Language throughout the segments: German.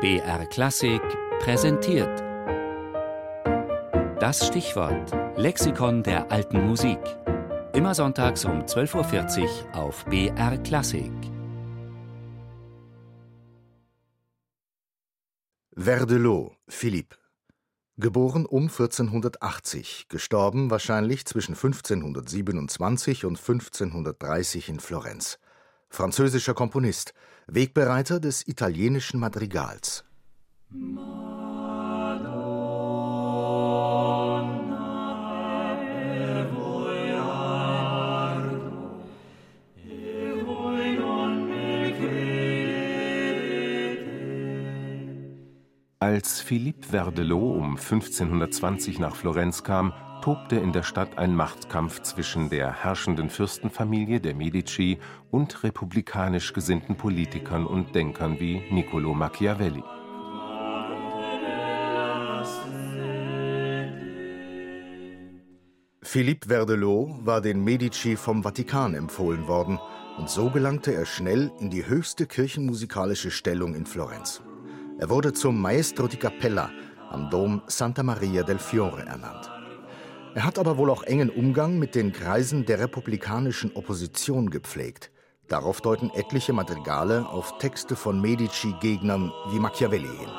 BR Klassik präsentiert. Das Stichwort Lexikon der alten Musik. Immer sonntags um 12.40 Uhr auf BR Klassik. Verdelot, Philippe. Geboren um 1480, gestorben wahrscheinlich zwischen 1527 und 1530 in Florenz. Französischer Komponist, Wegbereiter des italienischen Madrigals. Als Philippe Verdelot um 1520 nach Florenz kam, tobte in der Stadt ein Machtkampf zwischen der herrschenden Fürstenfamilie der Medici und republikanisch gesinnten Politikern und Denkern wie Niccolo Machiavelli. Philippe Verdelot war den Medici vom Vatikan empfohlen worden und so gelangte er schnell in die höchste kirchenmusikalische Stellung in Florenz. Er wurde zum Maestro di Cappella am Dom Santa Maria del Fiore ernannt. Er hat aber wohl auch engen Umgang mit den Kreisen der republikanischen Opposition gepflegt. Darauf deuten etliche Madrigale auf Texte von Medici-Gegnern wie Machiavelli hin.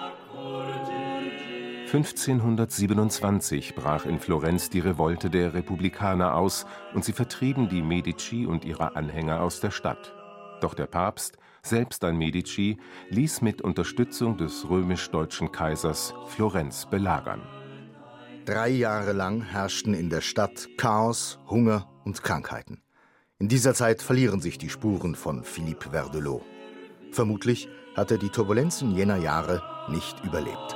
1527 brach in Florenz die Revolte der Republikaner aus und sie vertrieben die Medici und ihre Anhänger aus der Stadt. Doch der Papst selbst ein Medici, ließ mit Unterstützung des römisch-deutschen Kaisers Florenz belagern. Drei Jahre lang herrschten in der Stadt Chaos, Hunger und Krankheiten. In dieser Zeit verlieren sich die Spuren von Philippe Verdelot. Vermutlich hat er die Turbulenzen jener Jahre nicht überlebt.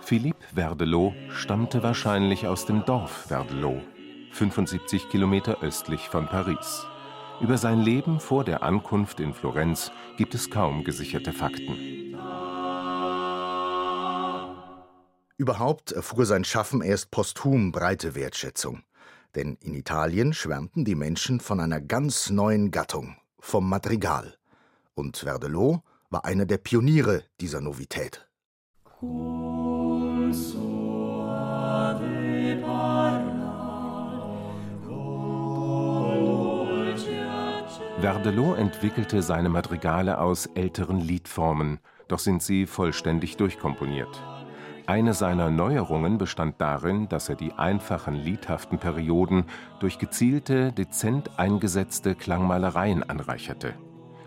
Philippe Verdelot stammte wahrscheinlich aus dem Dorf Verdelot 75 Kilometer östlich von Paris. Über sein Leben vor der Ankunft in Florenz gibt es kaum gesicherte Fakten. Überhaupt erfuhr sein Schaffen erst posthum breite Wertschätzung. Denn in Italien schwärmten die Menschen von einer ganz neuen Gattung, vom Madrigal. Und Verdelot war einer der Pioniere dieser Novität. Cool Verdelot entwickelte seine Madrigale aus älteren Liedformen, doch sind sie vollständig durchkomponiert. Eine seiner Neuerungen bestand darin, dass er die einfachen liedhaften Perioden durch gezielte, dezent eingesetzte Klangmalereien anreicherte.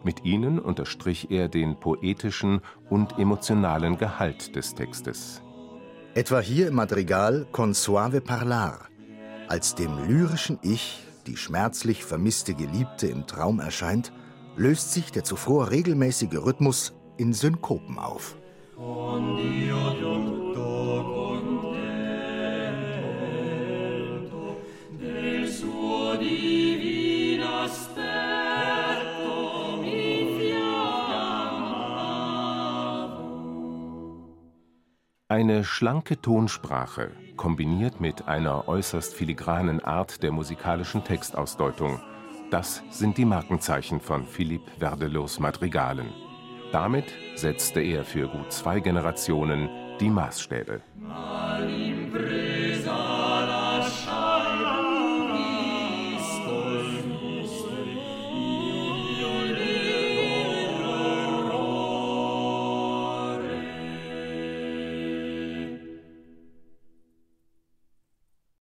Mit ihnen unterstrich er den poetischen und emotionalen Gehalt des Textes. Etwa hier im Madrigal Con suave parlar, als dem lyrischen Ich die schmerzlich vermisste Geliebte im Traum erscheint, löst sich der zuvor regelmäßige Rhythmus in Synkopen auf. Eine schlanke Tonsprache, kombiniert mit einer äußerst filigranen Art der musikalischen Textausdeutung, das sind die Markenzeichen von Philippe Verdelots Madrigalen. Damit setzte er für gut zwei Generationen die Maßstäbe.